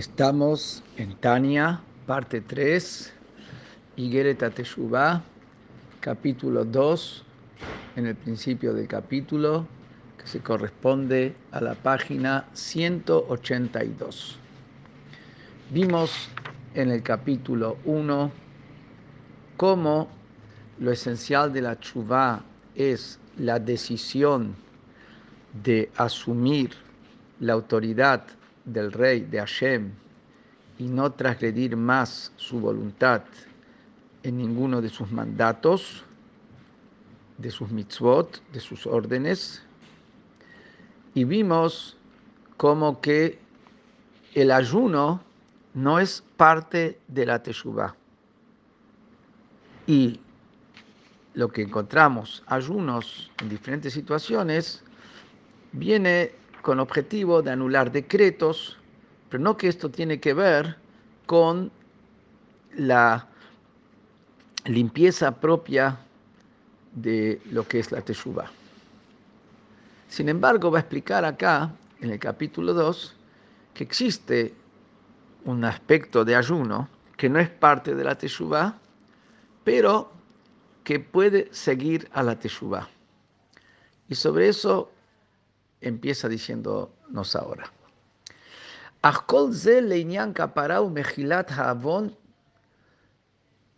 Estamos en Tania, parte 3, Higuereta Teshuvah, capítulo 2, en el principio del capítulo, que se corresponde a la página 182. Vimos en el capítulo 1 cómo lo esencial de la Teshuvah es la decisión de asumir la autoridad del rey de Hashem y no transgredir más su voluntad en ninguno de sus mandatos, de sus mitzvot, de sus órdenes. Y vimos como que el ayuno no es parte de la teshuvah. Y lo que encontramos, ayunos en diferentes situaciones, viene con objetivo de anular decretos, pero no que esto tiene que ver con la limpieza propia de lo que es la teshuva. Sin embargo, va a explicar acá, en el capítulo 2, que existe un aspecto de ayuno que no es parte de la teshuva, pero que puede seguir a la teshuva. Y sobre eso empieza diciéndonos ahora.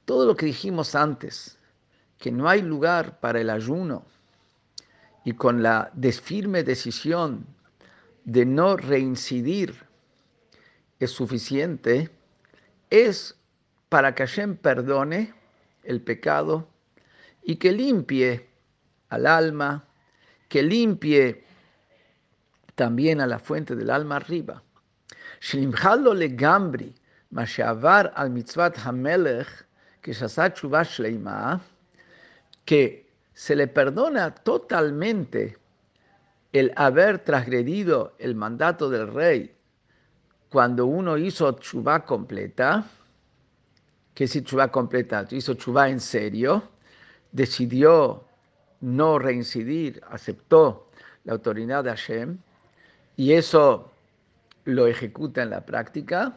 Todo lo que dijimos antes, que no hay lugar para el ayuno, y con la desfirme decisión de no reincidir es suficiente, es para que Hashem perdone el pecado y que limpie al alma, que limpie también a la fuente del alma arriba. le gambri, mashavar al mitzvat hamelech, que que se le perdona totalmente el haber transgredido el mandato del rey cuando uno hizo chubá completa, que si chubá completa, hizo chubá en serio, decidió no reincidir, aceptó la autoridad de Hashem, y eso lo ejecuta en la práctica.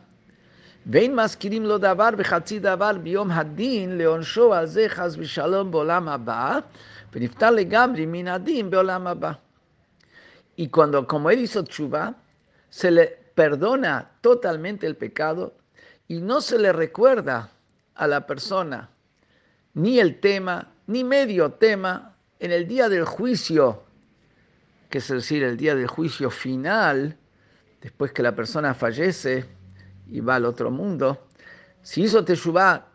Ven maskirim lo davar bechatzi davar biom hadin leonsho al ze chaz v'shalom bolam haba, ונפטר לגמרי מן הדין בעולם הבא. Y cuando, como él hizo tshuva, se le perdona totalmente el pecado y no se le recuerda a la persona ni el tema, ni medio tema en el día del juicio que es decir, el día del juicio final, después que la persona fallece y va al otro mundo, si hizo Teshuvah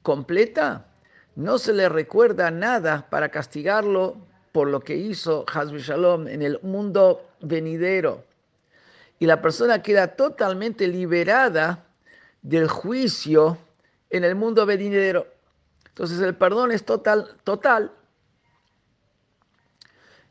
completa, no se le recuerda nada para castigarlo por lo que hizo Hazbi Shalom en el mundo venidero. Y la persona queda totalmente liberada del juicio en el mundo venidero. Entonces el perdón es total, total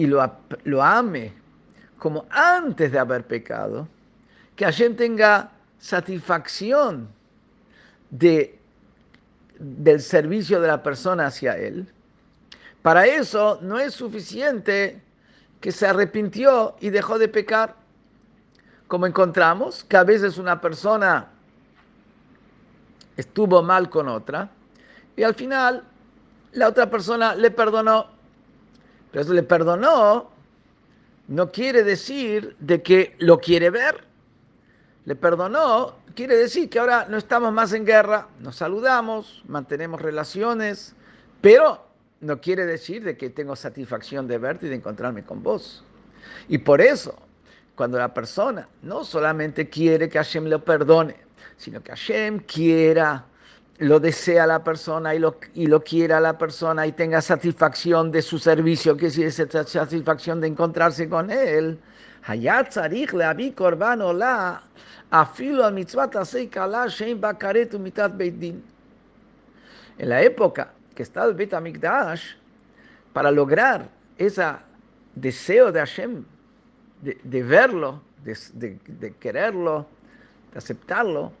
y lo, lo ame como antes de haber pecado, que Hashem tenga satisfacción de, del servicio de la persona hacia él. Para eso no es suficiente que se arrepintió y dejó de pecar. Como encontramos que a veces una persona estuvo mal con otra y al final la otra persona le perdonó pero eso le perdonó, no quiere decir de que lo quiere ver. Le perdonó, quiere decir que ahora no estamos más en guerra, nos saludamos, mantenemos relaciones, pero no quiere decir de que tengo satisfacción de verte y de encontrarme con vos. Y por eso, cuando la persona no solamente quiere que Hashem lo perdone, sino que Hashem quiera lo desea la persona y lo, y lo quiera la persona y tenga satisfacción de su servicio, que si es esa satisfacción de encontrarse con él. Hayat zarich leavi korban ola afilo al mitzvah tasei kala shein bakaret beit din. En la época que estaba el Beit HaMikdash, para lograr ese deseo de Hashem, de, de verlo, de, de quererlo, de aceptarlo,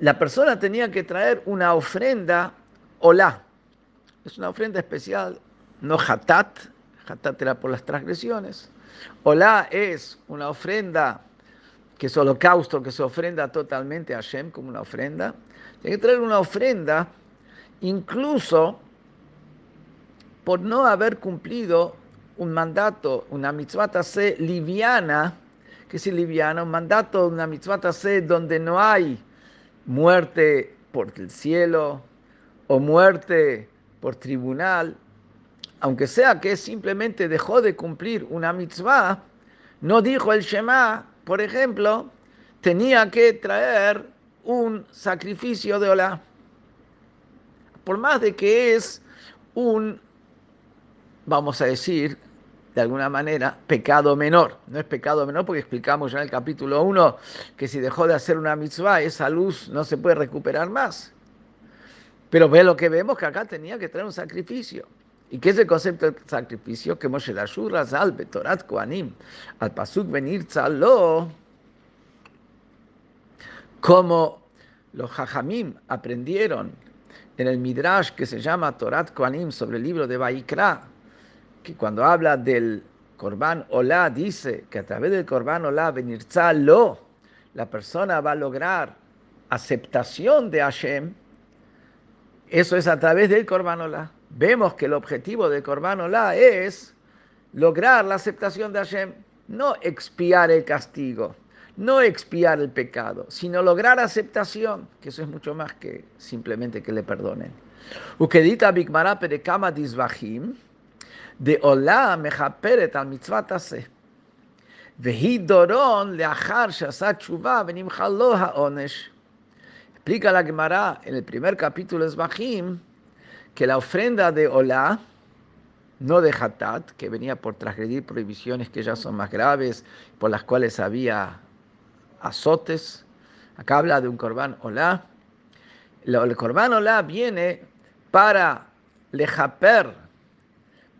la persona tenía que traer una ofrenda olá. Es una ofrenda especial, no hatat, hatat era por las transgresiones. Olá es una ofrenda que es holocausto, que se ofrenda totalmente a Hashem como una ofrenda. Tiene que traer una ofrenda incluso por no haber cumplido un mandato, una mitzvah se liviana, que es liviana, un mandato, una mitzvah se donde no hay muerte por el cielo o muerte por tribunal, aunque sea que simplemente dejó de cumplir una mitzvah, no dijo el Shema, por ejemplo, tenía que traer un sacrificio de Olá. Por más de que es un, vamos a decir, de alguna manera, pecado menor. No es pecado menor porque explicamos ya en el capítulo 1 que si dejó de hacer una mitzvah, esa luz no se puede recuperar más. Pero ve lo que vemos que acá tenía que traer un sacrificio. ¿Y qué es el concepto de sacrificio? Que Moshe Razal Betorat Koanim al Pasuk venir Tzalo, como los Jajamim aprendieron en el Midrash que se llama Torat Koanim sobre el libro de Baikra, que cuando habla del Korban Olá dice que a través del Korban Olá Tzalo, la persona va a lograr aceptación de Hashem, eso es a través del Korban Olá vemos que el objetivo de Corban Olá es lograr la aceptación de Hashem, no expiar el castigo, no expiar el pecado, sino lograr aceptación, que eso es mucho más que simplemente que le perdonen. Ukedita bigmara perekama disvahim, de Olá Mejaperet al Mitzvah Taseh. Vehi Dorón Leahar Shasat Chuva Onesh. Explica la Gemara en el primer capítulo de Bajim que la ofrenda de Olá, no de Hatat, que venía por transgredir prohibiciones que ya son más graves, por las cuales había azotes. Acá habla de un corbán Olá. El corbán Olá viene para lejaper,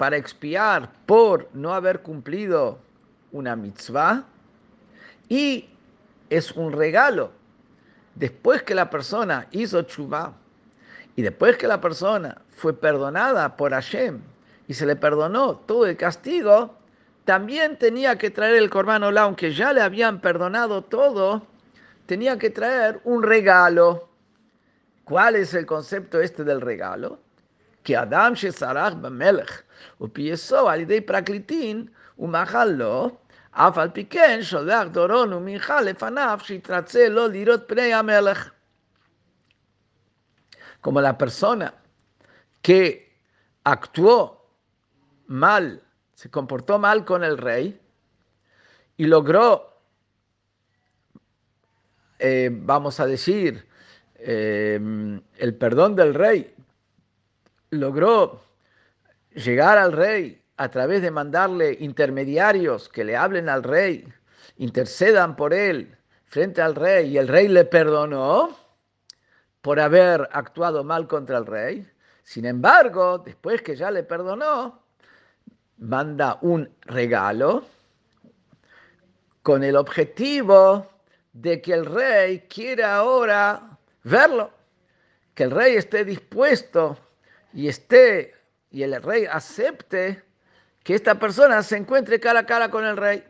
para expiar por no haber cumplido una mitzvah, y es un regalo. Después que la persona hizo chubá, y después que la persona fue perdonada por Hashem y se le perdonó todo el castigo, también tenía que traer el Corban Olá, aunque ya le habían perdonado todo, tenía que traer un regalo. ¿Cuál es el concepto este del regalo? Que Adam Shesarach Bamelech upiesó al idei praklitin umachalo אף על פי כן שולח דורון ומיכל לפניו שיתרצה לו לראות פני המלך como la persona que actuó mal, se comportó mal con el rey y logró, eh, vamos a decir, eh, el perdón del rey, logró llegar al rey a través de mandarle intermediarios que le hablen al rey, intercedan por él frente al rey y el rey le perdonó, por haber actuado mal contra el rey. Sin embargo, después que ya le perdonó, manda un regalo con el objetivo de que el rey quiera ahora verlo, que el rey esté dispuesto y esté y el rey acepte que esta persona se encuentre cara a cara con el rey.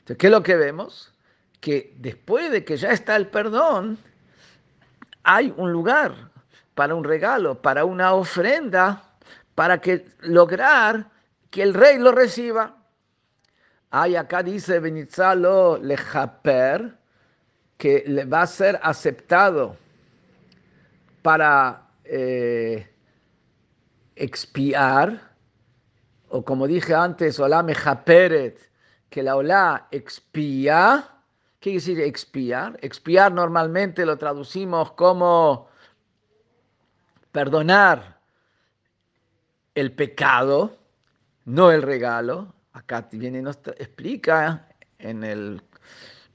Entonces, ¿qué es lo que vemos? Que después de que ya está el perdón, hay un lugar para un regalo, para una ofrenda, para que lograr que el rey lo reciba. Hay acá dice Benitzalo lejaper, que le va a ser aceptado para eh, expiar, o como dije antes, Olá Mejaperet, que la Olá expía. ¿Qué quiere decir expiar? Expiar normalmente lo traducimos como perdonar el pecado, no el regalo. Acá viene y nos explica en el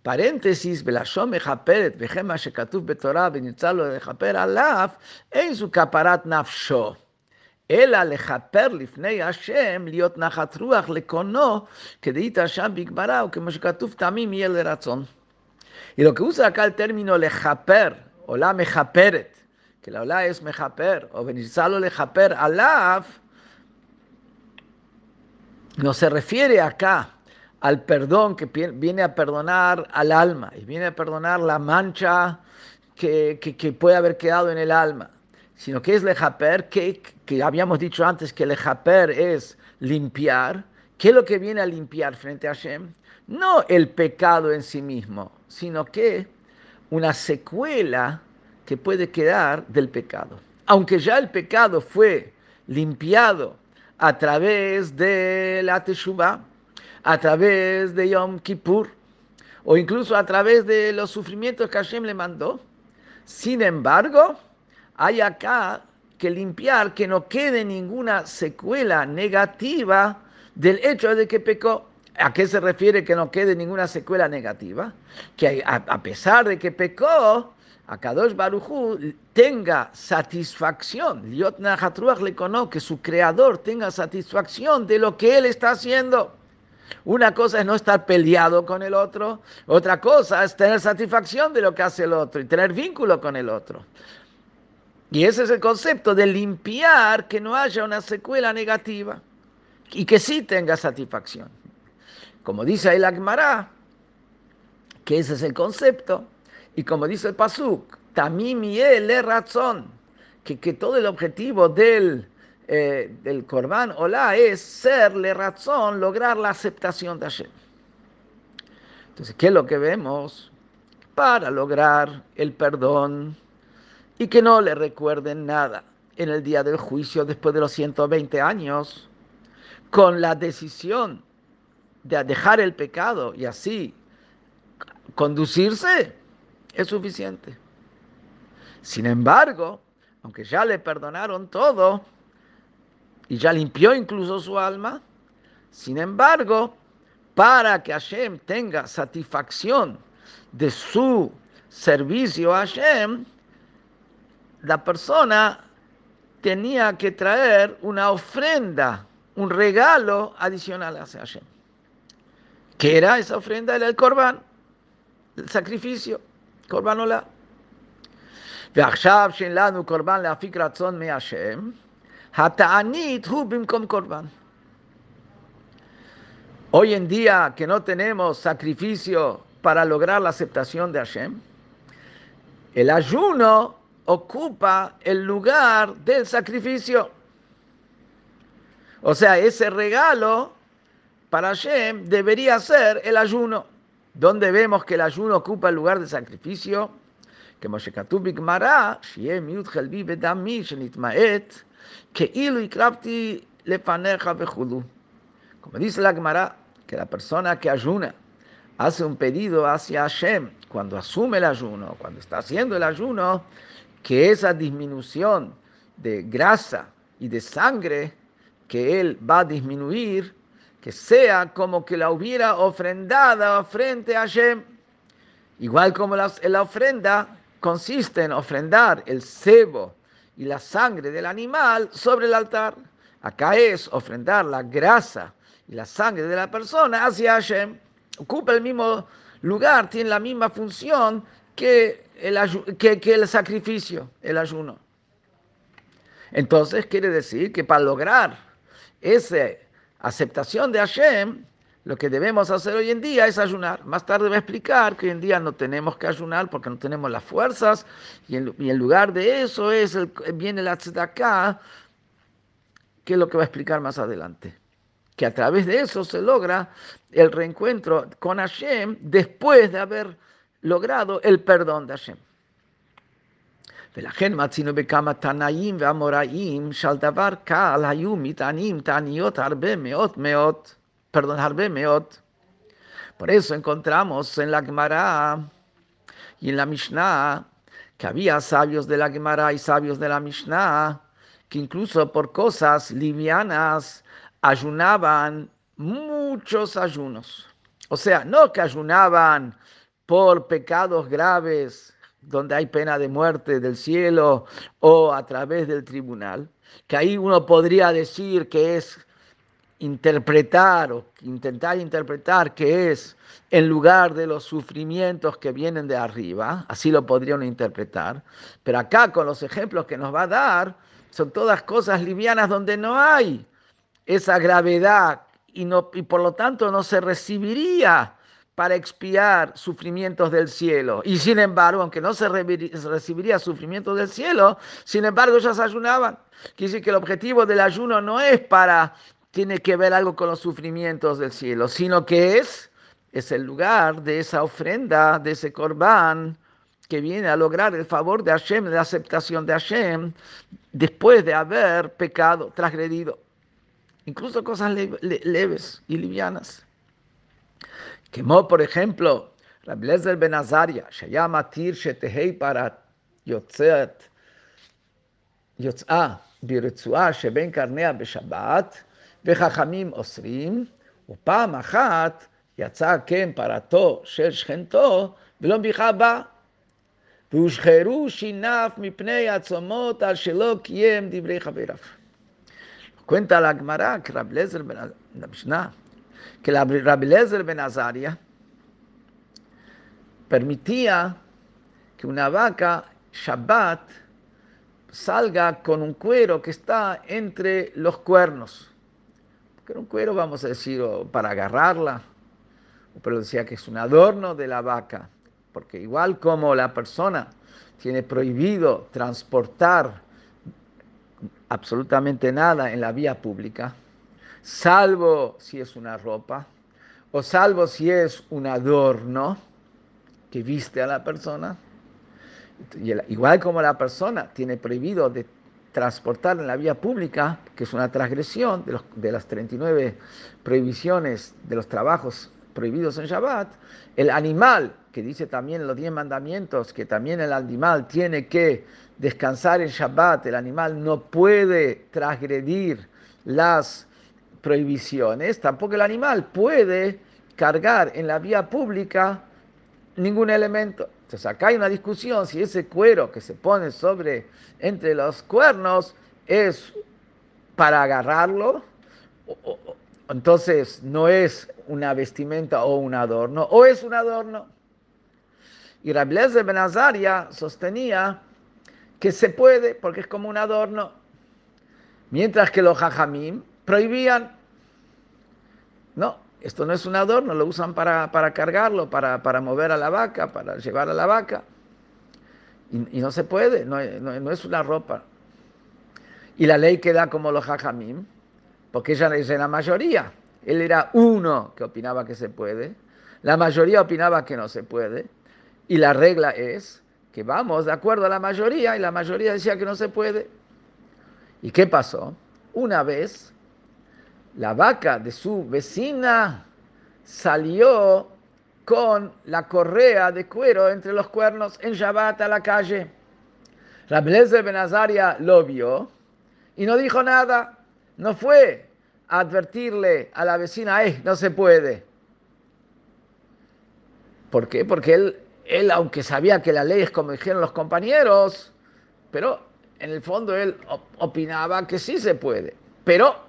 paréntesis, Belashom Mejaperet, Behema Shekatuf Betorah, Benitzalo de Japer Alaf, en su caparat nafsho. אלא לכפר לפני השם, להיות נחת רוח לקונו, כדאית שם בגמרא, וכמו שכתוב תמים יהיה לרצון. Y lo que usa acá el término lejaper, o la mejaperet, que la ola es mejaper, o benizalo lejaper alaf, no se refiere acá al perdón que viene a perdonar al alma y viene a perdonar la mancha que, que, puede haber quedado en el alma, sino que es lejaper, que, que habíamos dicho antes que lejaper es limpiar. ¿Qué es lo que viene a limpiar frente a Hashem? No el pecado en sí mismo, sino que una secuela que puede quedar del pecado. Aunque ya el pecado fue limpiado a través de la Teshuvah, a través de Yom Kippur o incluso a través de los sufrimientos que Hashem le mandó. Sin embargo, hay acá que limpiar que no quede ninguna secuela negativa del hecho de que pecó. ¿A qué se refiere que no quede ninguna secuela negativa? Que a, pesar de que pecó, a Kadosh Baruchu tenga satisfacción, Liot le conoce que su creador tenga satisfacción de lo que él está haciendo. Una cosa es no estar peleado con el otro, otra cosa es tener satisfacción de lo que hace el otro y tener vínculo con el otro. Y ese es el concepto de limpiar que no haya una secuela negativa y que sí tenga satisfacción. Como dice el Agmará, que ese es el concepto, y como dice el Pasuk, tamim le razón, que, que todo el objetivo del eh, del es serle razón, lograr la aceptación de Hashem. Entonces, ¿qué es lo que vemos? Para lograr el perdón y que no le recuerden nada en el día del juicio después de los 120 años, con la decisión de dejar el pecado y así conducirse, es suficiente. Sin embargo, aunque ya le perdonaron todo, y ya limpió incluso su alma. Sin embargo, para que Hashem tenga satisfacción de su servicio a Hashem, la persona tenía que traer una ofrenda, un regalo adicional hacia Hashem. ¿Qué era esa ofrenda? Era el korban, el sacrificio, korban ola. ועכשיו שאין לנו קורבן להפיק רצון מהשם, Hoy en día que no tenemos sacrificio para lograr la aceptación de Hashem, el ayuno ocupa el lugar del sacrificio. O sea, ese regalo para Hashem debería ser el ayuno. donde vemos que el ayuno ocupa el lugar del sacrificio? Que Moshe Bigmara, Shiem Yud Bedami, Shenitmaet, que y crafty le paneja Como dice la Gemara, que la persona que ayuna hace un pedido hacia Hashem cuando asume el ayuno, cuando está haciendo el ayuno, que esa disminución de grasa y de sangre que él va a disminuir, que sea como que la hubiera ofrendada frente a Hashem. Igual como la, la ofrenda consiste en ofrendar el cebo y la sangre del animal sobre el altar. Acá es ofrendar la grasa y la sangre de la persona hacia Hashem. Ocupa el mismo lugar, tiene la misma función que el, que, que el sacrificio, el ayuno. Entonces quiere decir que para lograr esa aceptación de Hashem, lo que debemos hacer hoy en día es ayunar. Más tarde voy a explicar que hoy en día no tenemos que ayunar porque no tenemos las fuerzas y en, lugar de eso es el, viene la que es lo que va a explicar más adelante. Que a través de eso se logra el reencuentro con Hashem después de haber logrado el perdón de Hashem. ולכן מצינו בכמה תנאים ואמוראים שעל דבר קל היו מטענים תעניות הרבה מאוד מאוד perdón, Harbe Meot. Por eso encontramos en la Gemara y en la Mishnah que había sabios de la Gemara y sabios de la Mishnah que incluso por cosas livianas ayunaban mucho muchos ayunos. O sea, no que ayunaban por pecados graves, donde hay pena de muerte del cielo o a través del tribunal, que ahí uno podría decir que es interpretar o intentar interpretar que es en lugar de los sufrimientos que vienen de arriba, así lo podrían interpretar, pero acá con los ejemplos que nos va a dar, son todas cosas livianas donde no hay esa gravedad y, no, y por lo tanto no se recibiría para expiar sufrimientos del cielo. Y sin embargo, aunque no se recibiría sufrimientos del cielo, sin embargo ellos ayunaban. Quiere decir que el objetivo del ayuno no es para, tiene que ver algo con los sufrimientos del cielo, sino que es, es el lugar de esa ofrenda, de ese corbán, que viene a lograr el favor de Hashem, la aceptación de Hashem, después de haber pecado, transgredido. Incluso cosas leves y livianas. Como por ejemplo, Rabbi Lezer ben Azaria, שהיה מתיר שתהי פרת יוצאת, יוצאה ברצועה שבין קרניה בשבת, וחכמים אוסרים, ופעם אחת יצא כן פרתו של שכנתו, ולא ביכה בה. והושחרו שיניו מפני הצומות על שלא קיים דברי חבריו. Cuenta la Gemara que Rabbi Lezer la que Rabbi Lezer ben Azaria permitía que una vaca Shabbat salga con un cuero que está entre los cuernos. Que era un cuero, vamos a decir, para agarrarla, pero decía que es un adorno de la vaca, porque igual como la persona tiene prohibido transportar absolutamente nada en la vía pública, salvo si es una ropa o salvo si es un adorno que viste a la persona. igual como la persona tiene prohibido de transportar en la vía pública, que es una transgresión de, de las 39 prohibiciones de los trabajos prohibidos en Shabbat, el animal, que dice también los 10 mandamientos, que también el animal tiene que descansar en Shabbat, el animal no puede transgredir las prohibiciones, tampoco el animal puede cargar en la vía pública ningún elemento. Entonces acá hay una discusión si ese cuero que se pone sobre entre los cuernos es para agarrarlo, entonces no es una vestimenta o un adorno, o es un adorno. Y Rabbi Benazaria sostenía que se puede porque es como un adorno, mientras que los jajamim prohibían no, esto no es un adorno, lo usan para, cargarlo, para, mover a la vaca, para llevar a la vaca. Y, no se puede, no, es una ropa. Y la ley queda como los jajamim, porque ella es la mayoría. Él era uno que opinaba que se puede, la mayoría opinaba que no se puede, y la regla es que vamos de acuerdo a la mayoría, y la mayoría decía que no se puede. ¿Y qué pasó? Una vez la vaca de su vecina salió con la correa de cuero entre los cuernos en Shabbat a la calle. Rablezer Benazaria lo vio y no dijo nada. No fue a advertirle a la vecina, eh, no se puede. ¿Por qué? Porque él, él, aunque sabía que la ley es como dijeron los compañeros, pero en el fondo él opinaba que sí se puede. Pero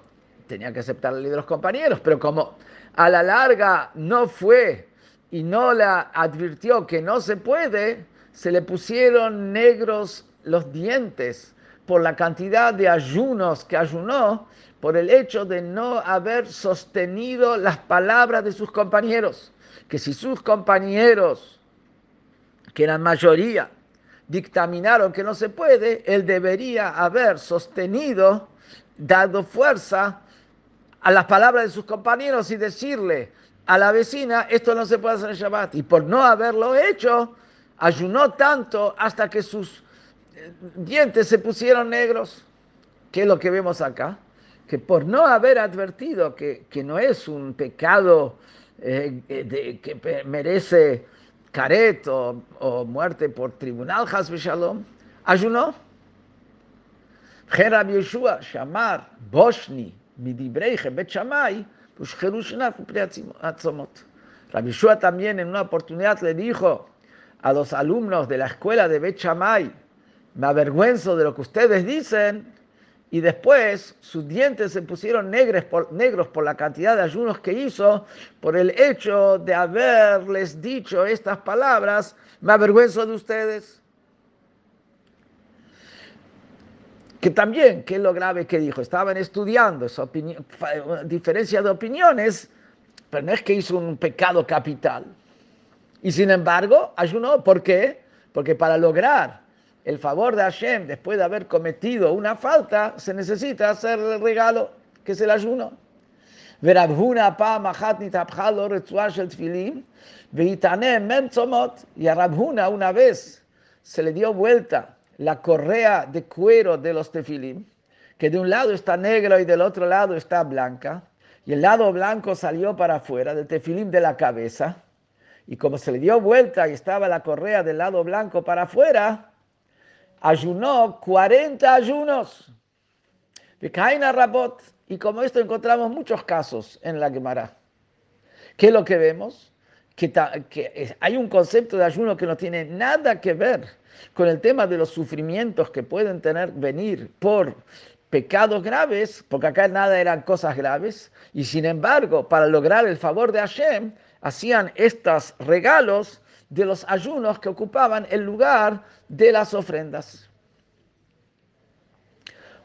tenía que aceptar la ley de los compañeros, pero como a la larga no fue y no la advirtió que no se puede, se le pusieron negros los dientes por la cantidad de ayunos que ayunó, por el hecho de no haber sostenido las palabras de sus compañeros, que si sus compañeros, que eran mayoría, dictaminaron que no se puede, él debería haber sostenido, dado fuerza a las palabras de sus compañeros y decirle a la vecina, esto no se puede hacer en Shabbat. Y por no haberlo hecho, ayunó tanto hasta que sus eh, dientes se pusieron negros. ¿Qué es lo que vemos acá? Que por no haber advertido que, no es un pecado eh, de, que merece caret o, muerte por tribunal, Hasbe Shalom, ayunó. Jerab Yeshua, Shamar, Boshni, Bet Rabbi Shua también en una oportunidad le dijo a los alumnos de la escuela de Bet me avergüenzo de lo que ustedes dicen, y después sus dientes se pusieron negros por la cantidad de ayunos que hizo, por el hecho de haberles dicho estas palabras, me avergüenzo de ustedes. Que también, ¿qué es lo grave que dijo? Estaban estudiando esa diferencia de opiniones, pero no es que hizo un pecado capital. Y sin embargo, ayunó. ¿Por qué? Porque para lograr el favor de Hashem después de haber cometido una falta, se necesita hacer el regalo, que es el ayuno. Y a Rabhuna una vez se le dio vuelta la correa de cuero de los tefilim, que de un lado está negro y del otro lado está blanca, y el lado blanco salió para afuera del tefilim de la cabeza, y como se le dio vuelta y estaba la correa del lado blanco para afuera, ayunó 40 ayunos. Rabot. Y como esto encontramos muchos casos en la Gemara. ¿Qué es lo que vemos? Que, que, hay un concepto de ayuno que no tiene nada que ver con el tema de los sufrimientos que pueden tener, venir por pecados graves, porque acá nada eran cosas graves, y sin embargo, para lograr el favor de Hashem, hacían estos regalos de los ayunos que ocupaban el lugar de las ofrendas.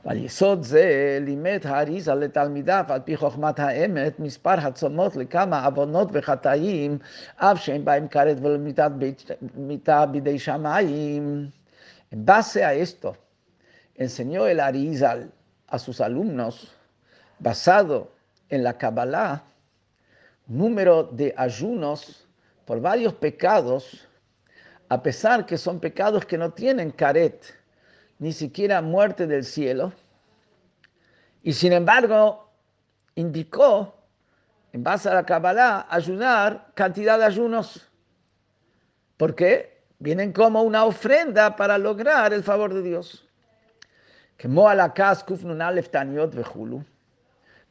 ועל זה לימד האריזה לתלמידיו על פי חוכמת האמת מספר הצומות לכמה עוונות וחטאים אף שאין בהם כרת ולמיתה בידי שמיים. En base a esto, enseñó el Arizal a sus alumnos, basado en la Kabbalah, número de ayunos por varios pecados, a pesar que son pecados que no tienen caret, ni siquiera muerte del cielo, y sin embargo indicó, en base a la Kabbalah, ayunar cantidad de ayunos. ¿Por qué? Vienen como una ofrenda para lograr el favor de Dios.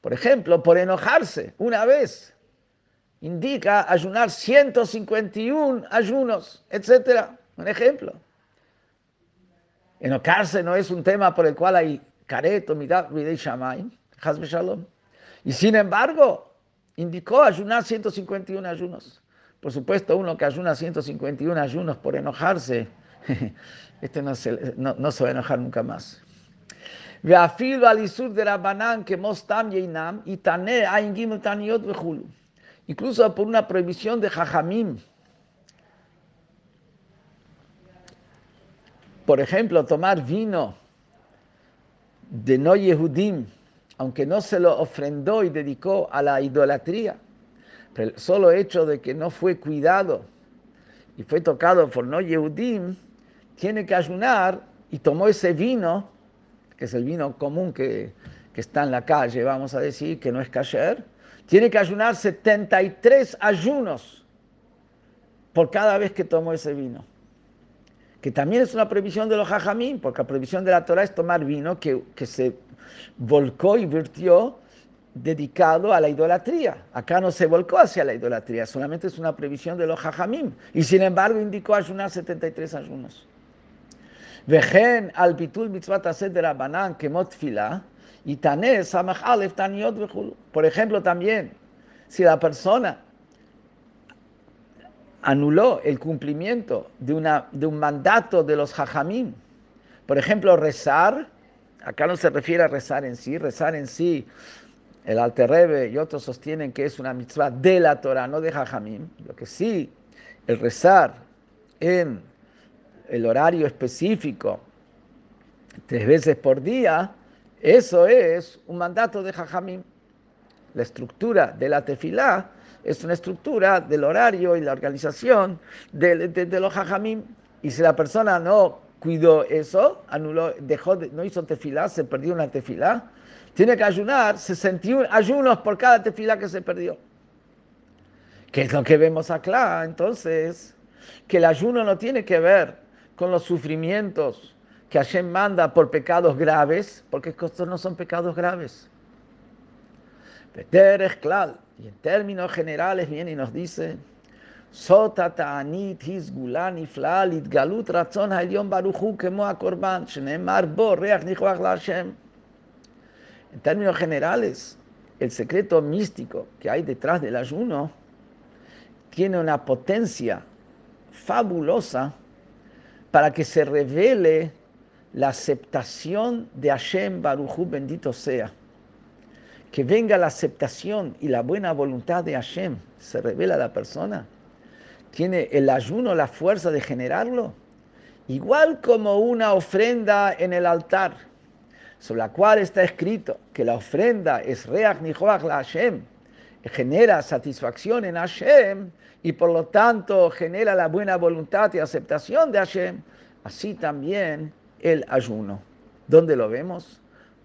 Por ejemplo, por enojarse una vez indica ayunar 151 ayunos, etc. Un ejemplo. Enojarse no es un tema por el cual hay careto, midad, midei shamayim, shalom. Y sin embargo, indicó ayunar 151 ayunos. Por supuesto, uno que ayuna 151 ayunos por enojarse, este no se, no, no se va a enojar nunca más. ואפילו על איסור דרבנן כמו סתם יינם, יתענה עין ג' תעניות וכולו incluso por una prohibición de Jajamim. Por ejemplo, tomar vino de no Yehudim, aunque no se lo ofrendó y dedicó a la idolatría, pero el solo hecho de que no fue cuidado y fue tocado por no Yehudim, tiene que ayunar y tomó ese vino, que es el vino común que, está en la calle, vamos a decir, que no es kasher, tiene que ayunar 73 ayunos por cada vez que tomó ese vino. Que también es una prohibición de los jajamín, porque la prohibición de la Torah es tomar vino que, que se volcó y virtió dedicado a la idolatría. Acá no se volcó hacia la idolatría, solamente es una prohibición de los jajamín. Y sin embargo indicó ayunar 73 ayunos. Y Por ejemplo, también, si la persona anuló el cumplimiento de, una, de un mandato de los hajamim, por ejemplo, rezar, acá no se refiere a rezar en sí, rezar en sí, el Alter y otros sostienen que es una mitzvah de la Torah, no de hajamim, lo que sí, el rezar en el horario específico, tres veces por día, eso es un mandato de Jajamim. La estructura de la tefilá es una estructura del horario y la organización de, los Jajamim. Y si la persona no cuidó eso, anuló, dejó no hizo tefilá, se perdió una tefilá, tiene que ayunar 61 ayunos por cada tefilá que se perdió. ¿Qué es lo que vemos acá? Entonces, que el ayuno no tiene que ver con los sufrimientos que Hashem manda por pecados graves, porque estos no son pecados graves. Y en términos generales viene y nos dice, Sota ta'anit hisgula nifla galut baruchu kemo ha'korban, shenemar bo. En términos generales, el secreto místico que hay detrás del ayuno tiene una potencia fabulosa para que se revele la aceptación de Hashem Baruchu, bendito sea. Que venga la aceptación y la buena voluntad de Hashem, se revela a la persona. Tiene el ayuno la fuerza de generarlo, igual como una ofrenda en el altar, sobre la cual está escrito que la ofrenda es Reach Nihoach la Hashem, genera satisfacción en Hashem y por lo tanto genera la buena voluntad y aceptación de Hashem, así también el ayuno. ¿Dónde lo vemos?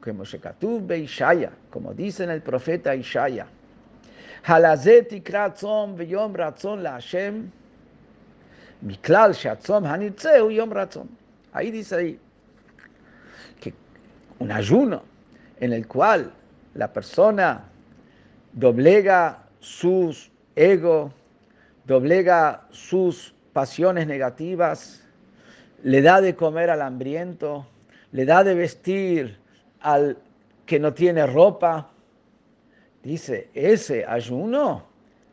Como Ishaya, como dice en el profeta Ishaya. Halazet tzom v'yom ratzon la Hashem, miklal shatzom hanitzeu yom ratzon. Ahí dice ahí que un ayuno en el cual la persona doblega sus ego, doblega sus pasiones negativas, le da de comer al hambriento, le da de vestir al que no tiene ropa. Dice, ese ayuno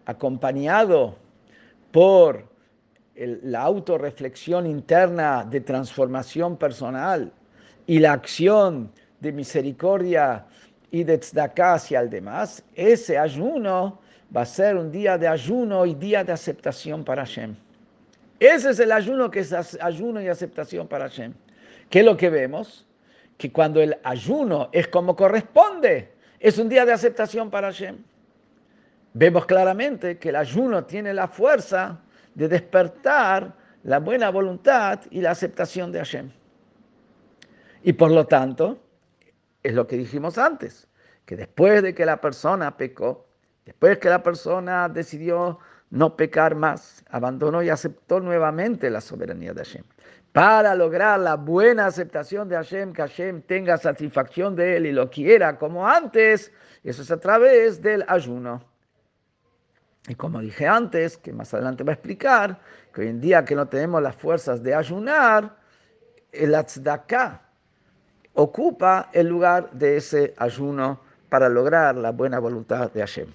acompañado por la autorreflexión interna de transformación personal y la acción de misericordia y de tzedakah hacia el demás, ese ayuno va a ser un día de ayuno y día de aceptación para Hashem. Ese es el ayuno que es ayuno y aceptación para Hashem. ¿Qué es lo que vemos? Que cuando el ayuno es como corresponde, es un día de aceptación para Hashem. Vemos claramente que el ayuno tiene la fuerza de despertar la buena voluntad y la aceptación de Hashem. Y por lo tanto, es lo que dijimos antes, que después de que la persona pecó, después que la persona decidió no pecar más, abandonó y aceptó nuevamente la soberanía de Hashem. Para lograr la buena aceptación de Hashem, que Hashem tenga satisfacción de él y lo quiera como antes, eso es a través del ayuno. Y como dije antes, que más adelante va a explicar, que hoy en día que no tenemos las fuerzas de ayunar, el tzedakah ocupa el lugar de ese ayuno para lograr la buena voluntad de Hashem.